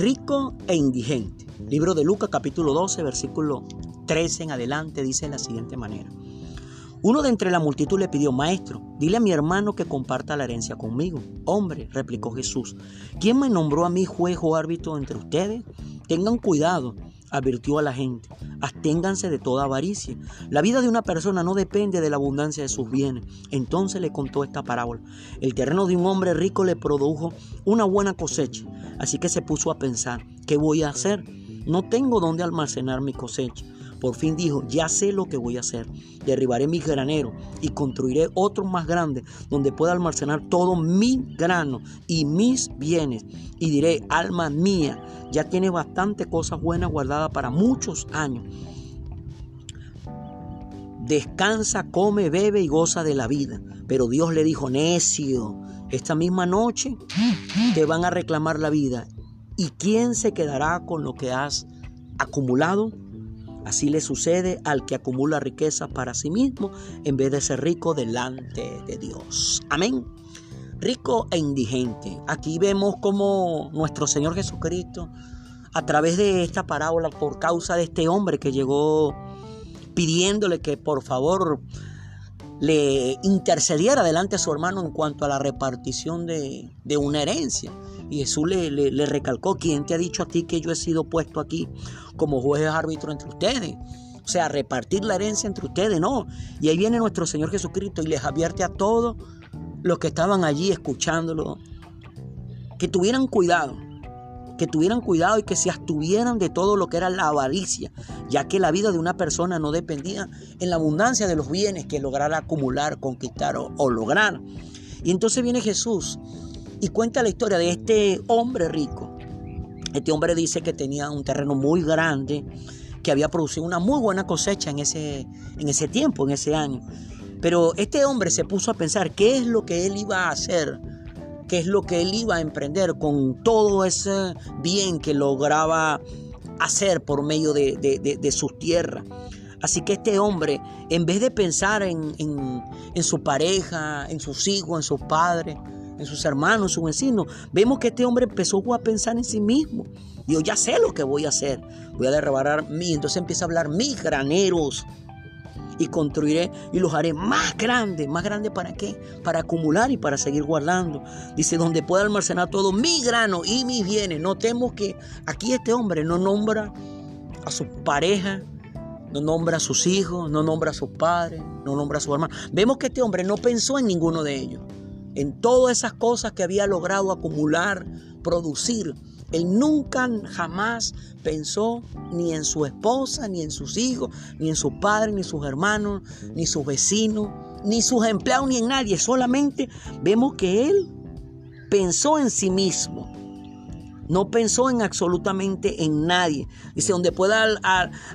Rico e indigente. Libro de Lucas capítulo 12, versículo 13 en adelante dice de la siguiente manera. Uno de entre la multitud le pidió, Maestro, dile a mi hermano que comparta la herencia conmigo. Hombre, replicó Jesús, ¿quién me nombró a mí juez o árbitro entre ustedes? Tengan cuidado, advirtió a la gente, absténganse de toda avaricia. La vida de una persona no depende de la abundancia de sus bienes. Entonces le contó esta parábola. El terreno de un hombre rico le produjo una buena cosecha, así que se puso a pensar, ¿qué voy a hacer? No tengo dónde almacenar mi cosecha. Por fin dijo, ya sé lo que voy a hacer. Derribaré mis graneros y construiré otro más grande donde pueda almacenar todo mi grano y mis bienes. Y diré, alma mía, ya tienes bastante cosas buenas guardadas para muchos años. Descansa, come, bebe y goza de la vida. Pero Dios le dijo, necio, esta misma noche te van a reclamar la vida. ¿Y quién se quedará con lo que has acumulado? Así le sucede al que acumula riqueza para sí mismo en vez de ser rico delante de Dios. Amén. Rico e indigente. Aquí vemos como nuestro Señor Jesucristo, a través de esta parábola, por causa de este hombre que llegó pidiéndole que por favor le intercediera delante de su hermano en cuanto a la repartición de, una herencia. Y Jesús le, le, recalcó, ¿quién te ha dicho a ti que yo he sido puesto aquí como juez árbitro entre ustedes? O sea, repartir la herencia entre ustedes, no. Y ahí viene nuestro Señor Jesucristo y les advierte a todos los que estaban allí escuchándolo, que tuvieran cuidado que tuvieran cuidado y que se abstuvieran de todo lo que era la avaricia, ya que la vida de una persona no dependía en la abundancia de los bienes que lograra acumular, conquistar o, lograr. Y entonces viene Jesús y cuenta la historia de este hombre rico. Este hombre dice que tenía un terreno muy grande, que había producido una muy buena cosecha en ese, en ese tiempo, en ese año. Pero este hombre se puso a pensar qué es lo que él iba a hacer qué es lo que él iba a emprender con todo ese bien que lograba hacer por medio de, sus tierras. Así que este hombre, en vez de pensar en, su pareja, en sus hijos, en sus padres, en sus hermanos, en sus vecinos, vemos que este hombre empezó a pensar en sí mismo. Dijo, ya sé lo que voy a hacer. Voy a derribar mí. Entonces empieza a hablar mis graneros y construiré y los haré más grandes. ¿Más grandes para qué? Para acumular y para seguir guardando. Dice, donde pueda almacenar todo mi grano y mis bienes. Notemos que aquí este hombre no nombra a su pareja, no nombra a sus hijos, no nombra a sus padres, no nombra a su hermano. Vemos que este hombre no pensó en ninguno de ellos. En todas esas cosas que había logrado acumular, producir, él nunca jamás pensó ni en su esposa, ni en sus hijos, ni en su padre, ni sus hermanos, ni sus vecinos, ni sus empleados, ni en nadie. Solamente vemos que él pensó en sí mismo. No pensó en absolutamente en nadie. Dice, donde pueda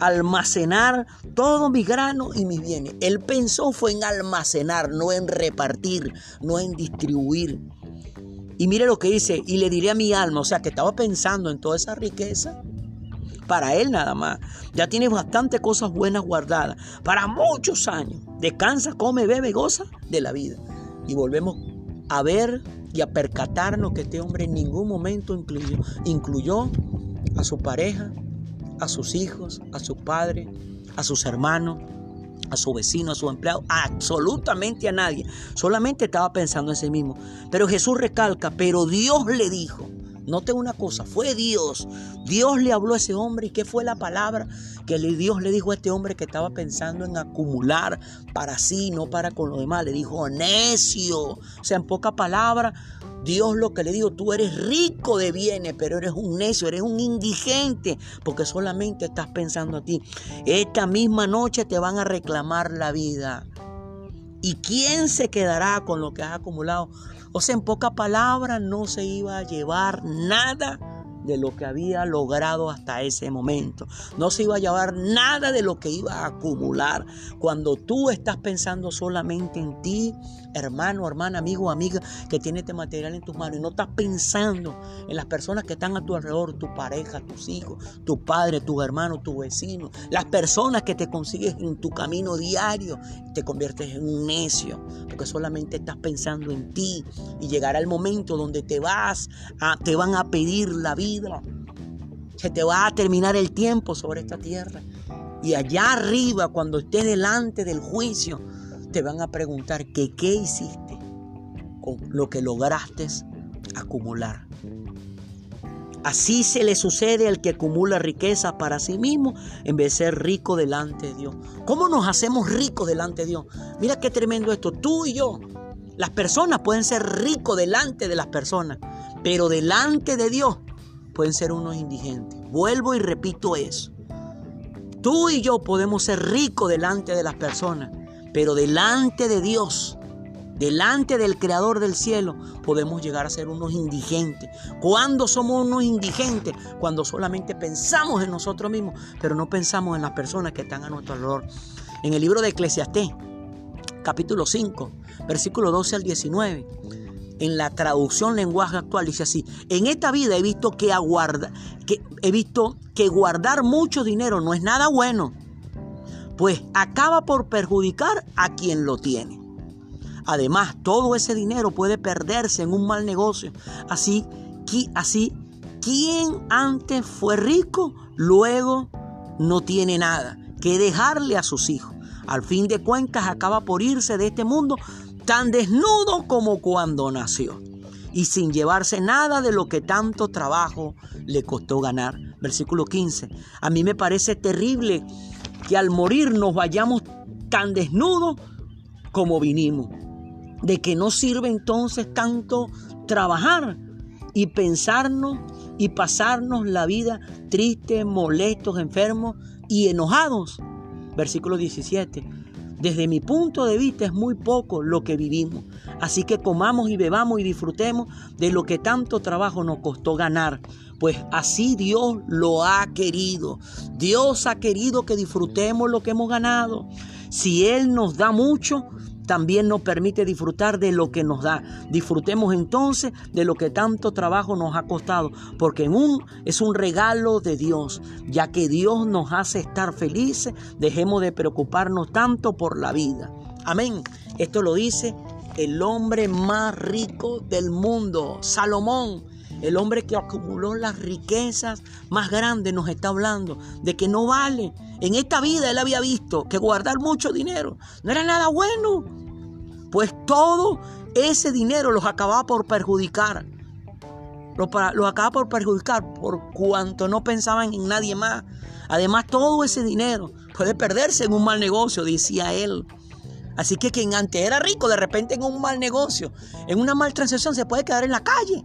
almacenar todo mi grano y mis bienes. Él pensó fue en almacenar, no en repartir, no en distribuir. Y mire lo que dice, y le diré a mi alma, o sea, que estaba pensando en toda esa riqueza para él nada más. Ya tiene bastante cosas buenas guardadas para muchos años. Descansa, come, bebe, goza de la vida. Y volvemos a ver y a percatarnos que este hombre en ningún momento incluyó, incluyó a su pareja, a sus hijos, a su padre, a sus hermanos, a su vecino, a su empleado, absolutamente a nadie. Solamente estaba pensando en sí mismo. Pero Jesús recalca, pero Dios le dijo, Note una cosa, fue Dios. Dios le habló a ese hombre y qué fue la palabra que Dios le dijo a este hombre que estaba pensando en acumular para sí, no para con los demás. Le dijo, necio. O sea, en poca palabra, Dios lo que le dijo, tú eres rico de bienes, pero eres un necio, eres un indigente, porque solamente estás pensando a ti. Esta misma noche te van a reclamar la vida. ¿Y quién se quedará con lo que has acumulado? O sea, en poca palabra, no se iba a llevar nada de lo que había logrado hasta ese momento. No se iba a llevar nada de lo que iba a acumular. Cuando tú estás pensando solamente en ti, hermano, hermana, amigo, amiga, que tiene este material en tus manos y no estás pensando en las personas que están a tu alrededor, tu pareja, tus hijos, tu padre, tus hermanos, tus vecinos, las personas que te consigues en tu camino diario, te conviertes en un necio, porque solamente estás pensando en ti y llegará el momento donde te vas, a, te van a pedir la vida Se te va a terminar el tiempo sobre esta tierra. Y allá arriba, cuando estés delante del juicio, te van a preguntar que qué hiciste con lo que lograste acumular. Así se le sucede al que acumula riqueza para sí mismo en vez de ser rico delante de Dios. ¿Cómo nos hacemos ricos delante de Dios? Mira qué tremendo esto. Tú y yo, las personas pueden ser ricos delante de las personas, pero delante de Dios pueden ser unos indigentes. Vuelvo y repito eso. Tú y yo podemos ser ricos delante de las personas, pero delante de Dios delante del Creador del cielo, podemos llegar a ser unos indigentes. ¿Cuándo somos unos indigentes? Cuando solamente pensamos en nosotros mismos, pero no pensamos en las personas que están a nuestro alrededor. En el libro de Eclesiastés, capítulo 5, versículo 12 al 19, en la traducción lenguaje actual dice así: En esta vida he visto que, aguarda, que he visto que guardar mucho dinero no es nada bueno, pues acaba por perjudicar a quien lo tiene. Además, todo ese dinero puede perderse en un mal negocio. Así, así quien antes fue rico, luego no tiene nada que dejarle a sus hijos. Al fin de cuentas, acaba por irse de este mundo tan desnudo como cuando nació y sin llevarse nada de lo que tanto trabajo le costó ganar. Versículo 15. A mí me parece terrible que al morir nos vayamos tan desnudos como vinimos de que no sirve entonces tanto trabajar y pensarnos y pasarnos la vida tristes, molestos, enfermos y enojados. Versículo 17. Desde mi punto de vista es muy poco lo que vivimos. Así que comamos y bebamos y disfrutemos de lo que tanto trabajo nos costó ganar. Pues así Dios lo ha querido. Dios ha querido que disfrutemos lo que hemos ganado. Si Él nos da mucho, también nos permite disfrutar de lo que nos da. Disfrutemos entonces de lo que tanto trabajo nos ha costado, porque un, es un regalo de Dios, ya que Dios nos hace estar felices, dejemos de preocuparnos tanto por la vida. Amén. Esto lo dice el hombre más rico del mundo, Salomón. El hombre que acumuló las riquezas más grandes nos está hablando de que no vale. En esta vida él había visto que guardar mucho dinero no era nada bueno. Pues todo ese dinero los acababa por perjudicar. Los, los acababa por perjudicar por cuanto no pensaban en nadie más. Además, todo ese dinero puede perderse en un mal negocio, decía él. Así que quien antes era rico, de repente en un mal negocio, en una mal transacción, se puede quedar en la calle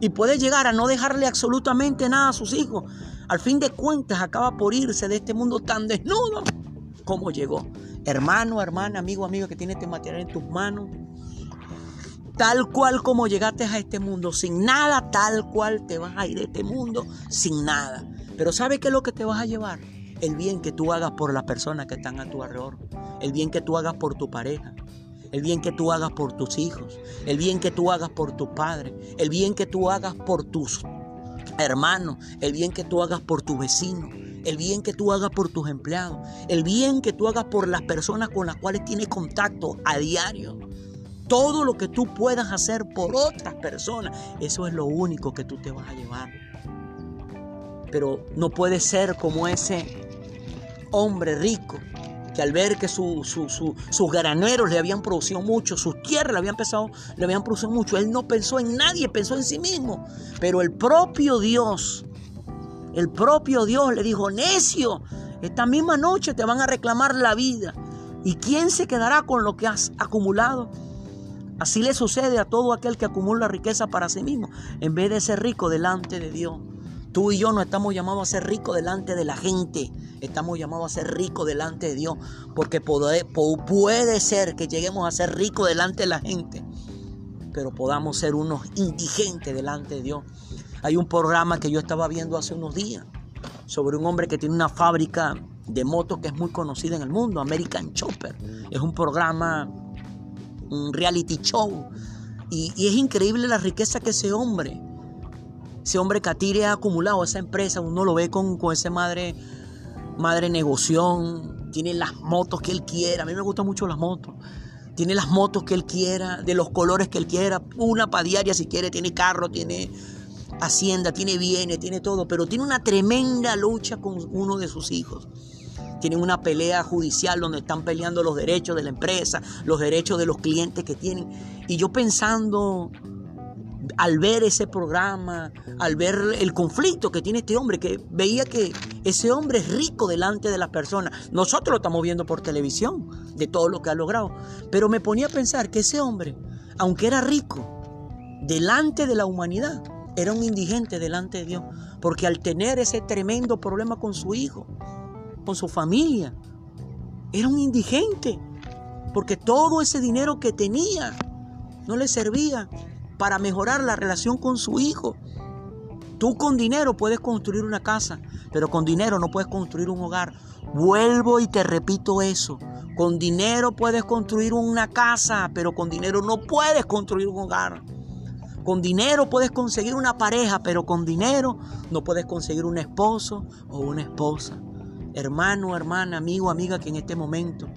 y puede llegar a no dejarle absolutamente nada a sus hijos. Al fin de cuentas acaba por irse de este mundo tan desnudo como llegó. Hermano, hermana, amigo, amigo que tiene este material en tus manos. Tal cual como llegaste a este mundo, sin nada, tal cual te vas a ir de este mundo, sin nada. Pero ¿sabe qué es lo que te vas a llevar? El bien que tú hagas por las personas que están a tu alrededor. El bien que tú hagas por tu pareja el bien que tú hagas por tus hijos, el bien que tú hagas por tu padre, el bien que tú hagas por tus hermanos, el bien que tú hagas por tu vecino, el bien que tú hagas por tus empleados, el bien que tú hagas por las personas con las cuales tienes contacto a diario. Todo lo que tú puedas hacer por otras personas, eso es lo único que tú te vas a llevar. Pero no puede ser como ese hombre rico que al ver que sus graneros le habían producido mucho, sus tierras le habían, pesado, le habían producido mucho, él no pensó en nadie, pensó en sí mismo. Pero el propio Dios, el propio Dios le dijo, necio, esta misma noche te van a reclamar la vida. ¿Y quién se quedará con lo que has acumulado? Así le sucede a todo aquel que acumula riqueza para sí mismo, en vez de ser rico delante de Dios. Tú y yo no estamos llamados a ser ricos delante de la gente. Estamos llamados a ser ricos delante de Dios. Porque puede, puede ser que lleguemos a ser ricos delante de la gente. Pero podamos ser unos indigentes delante de Dios. Hay un programa que yo estaba viendo hace unos días sobre un hombre que tiene una fábrica de motos que es muy conocida en el mundo, American Chopper. Es un programa, un reality show. Y, es increíble la riqueza que ese hombre ese hombre Catire ha acumulado esa empresa, uno lo ve con, con ese madre, madre tiene las motos que él quiera, a mí me gustan mucho las motos, tiene las motos que él quiera, de los colores que él quiera, una para diaria si quiere, tiene carro, tiene hacienda, tiene bienes, tiene todo, pero tiene una tremenda lucha con uno de sus hijos. Tienen una pelea judicial donde están peleando los derechos de la empresa, los derechos de los clientes que tienen. Y yo pensando, al ver ese programa, al ver el conflicto que tiene este hombre, que veía que ese hombre es rico delante de las personas. Nosotros lo estamos viendo por televisión, de todo lo que ha logrado. Pero me ponía a pensar que ese hombre, aunque era rico, delante de la humanidad, era un indigente delante de Dios, porque al tener ese tremendo problema con su hijo, con su familia, era un indigente, porque todo ese dinero que tenía no le servía para mejorar la relación con su hijo. Tú con dinero puedes construir una casa, pero con dinero no puedes construir un hogar. Vuelvo y te repito eso. Con dinero puedes construir una casa, pero con dinero no puedes construir un hogar. Con dinero puedes conseguir una pareja, pero con dinero no puedes conseguir un esposo o una esposa. Hermano, hermana, amigo, amiga que en este momento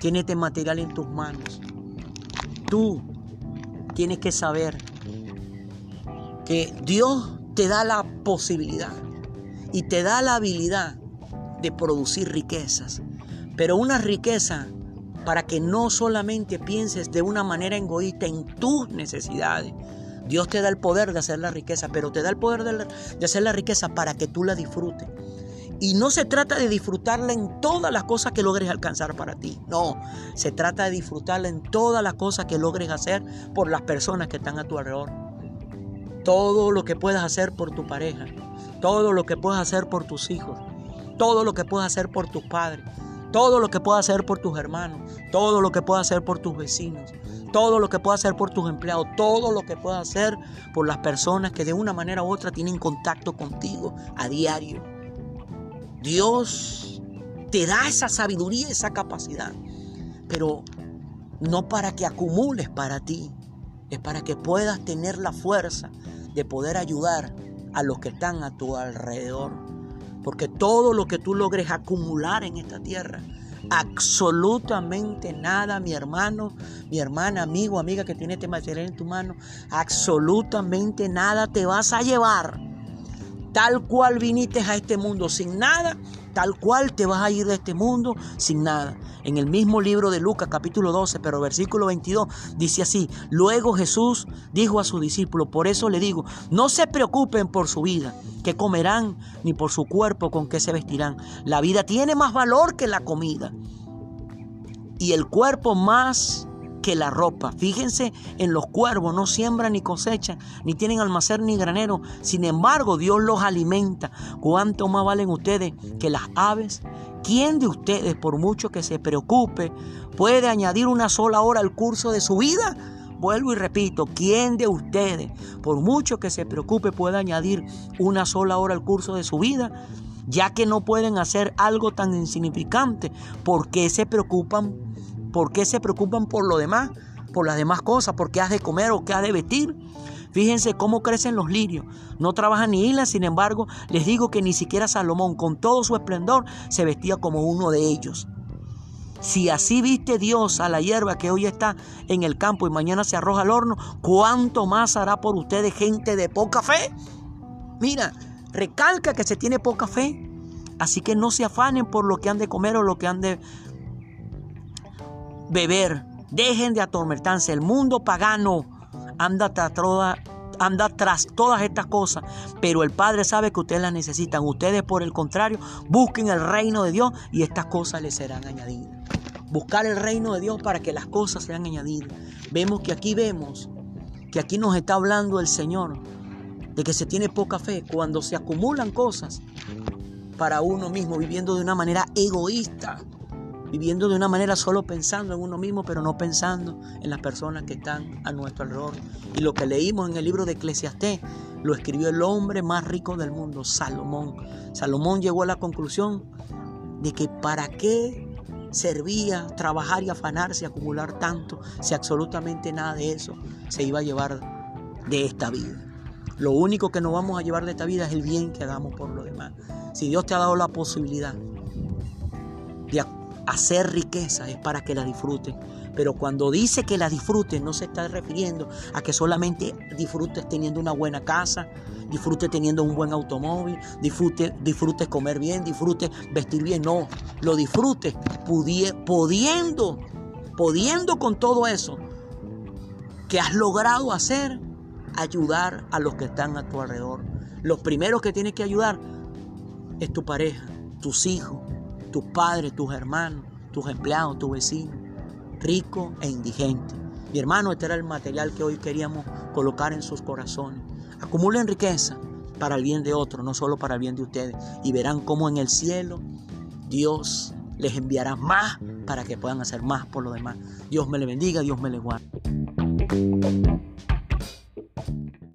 tiene este material en tus manos. Tú tienes que saber que Dios te da la posibilidad y te da la habilidad de producir riquezas. Pero una riqueza para que no solamente pienses de una manera egoísta en tus necesidades, Dios te da el poder de hacer la riqueza, pero te da el poder de, hacer la riqueza para que tú la disfrutes. Y no se trata de disfrutarla en todas las cosas que logres alcanzar para ti. No, se trata de disfrutarla en todas las cosas que logres hacer por las personas que están a tu alrededor. Todo lo que puedas hacer por tu pareja, todo lo que puedas hacer por tus hijos, todo lo que puedas hacer por tus padres, todo lo que puedas hacer por tus hermanos, todo lo que puedas hacer por tus vecinos, todo lo que puedas hacer por tus empleados, todo lo que puedas hacer por las personas que de una manera u otra tienen contacto contigo a diario. Dios te da esa sabiduría, esa capacidad, pero no para que acumules para ti, es para que puedas tener la fuerza de poder ayudar a los que están a tu alrededor. Porque todo lo que tú logres acumular en esta tierra, absolutamente nada, mi hermano, mi hermana, amigo, amiga que tiene este material en tu mano, absolutamente nada te vas a llevar. Tal cual viniste a este mundo sin nada, tal cual te vas a ir de este mundo sin nada. En el mismo libro de Lucas capítulo 12, pero versículo 22 dice así, luego Jesús dijo a sus discípulos, por eso le digo, no se preocupen por su vida, que comerán, ni por su cuerpo con qué se vestirán. La vida tiene más valor que la comida y el cuerpo más que la ropa. Fíjense en los cuervos, no siembran ni cosechan, ni tienen almacén ni granero. Sin embargo, Dios los alimenta. ¿Cuánto más valen ustedes que las aves? ¿Quién de ustedes, por mucho que se preocupe, puede añadir una sola hora al curso de su vida? Vuelvo y repito, ¿quién de ustedes, por mucho que se preocupe, puede añadir una sola hora al curso de su vida? Ya que no pueden hacer algo tan insignificante, ¿por qué se preocupan ¿Por qué se preocupan por lo demás? Por las demás cosas, por qué has de comer o qué has de vestir. Fíjense cómo crecen los lirios. No trabajan ni hilan, sin embargo, les digo que ni siquiera Salomón, con todo su esplendor, se vestía como uno de ellos. Si así viste Dios a la hierba que hoy está en el campo y mañana se arroja al horno, ¿cuánto más hará por ustedes gente de poca fe? Mira, recalca que se tiene poca fe. Así que no se afanen por lo que han de comer o lo que han de beber. Dejen de atormentarse. El mundo pagano anda tras, anda tras todas estas cosas, pero el Padre sabe que ustedes las necesitan. Ustedes, por el contrario, busquen el reino de Dios y estas cosas les serán añadidas. Buscar el reino de Dios para que las cosas sean añadidas. Vemos que aquí vemos que aquí nos está hablando el Señor de que se tiene poca fe cuando se acumulan cosas para uno mismo, viviendo de una manera egoísta viviendo de una manera solo pensando en uno mismo, pero no pensando en las personas que están a nuestro alrededor. Y lo que leímos en el libro de Eclesiastés lo escribió el hombre más rico del mundo, Salomón. Salomón llegó a la conclusión de que para qué servía trabajar y afanarse, acumular tanto, si absolutamente nada de eso se iba a llevar de esta vida. Lo único que nos vamos a llevar de esta vida es el bien que hagamos por los demás. Si Dios te ha dado la posibilidad de hacer riqueza es para que la disfruten. Pero cuando dice que la disfrutes, no se está refiriendo a que solamente disfrutes teniendo una buena casa, disfrutes teniendo un buen automóvil, disfrutes, disfrutes comer bien, disfrutes vestir bien. No, lo disfrutes pudiendo, pudiendo con todo eso que has logrado hacer, ayudar a los que están a tu alrededor. Los primeros que tienes que ayudar es tu pareja, tus hijos, tus padres, tus hermanos, tus empleados, tus vecinos, rico e indigente. Mi hermano, este era el material que hoy queríamos colocar en sus corazones. Acumulen riqueza para el bien de otros, no solo para el bien de ustedes. Y verán cómo en el cielo Dios les enviará más para que puedan hacer más por lo demás. Dios me le bendiga, Dios me le guarde.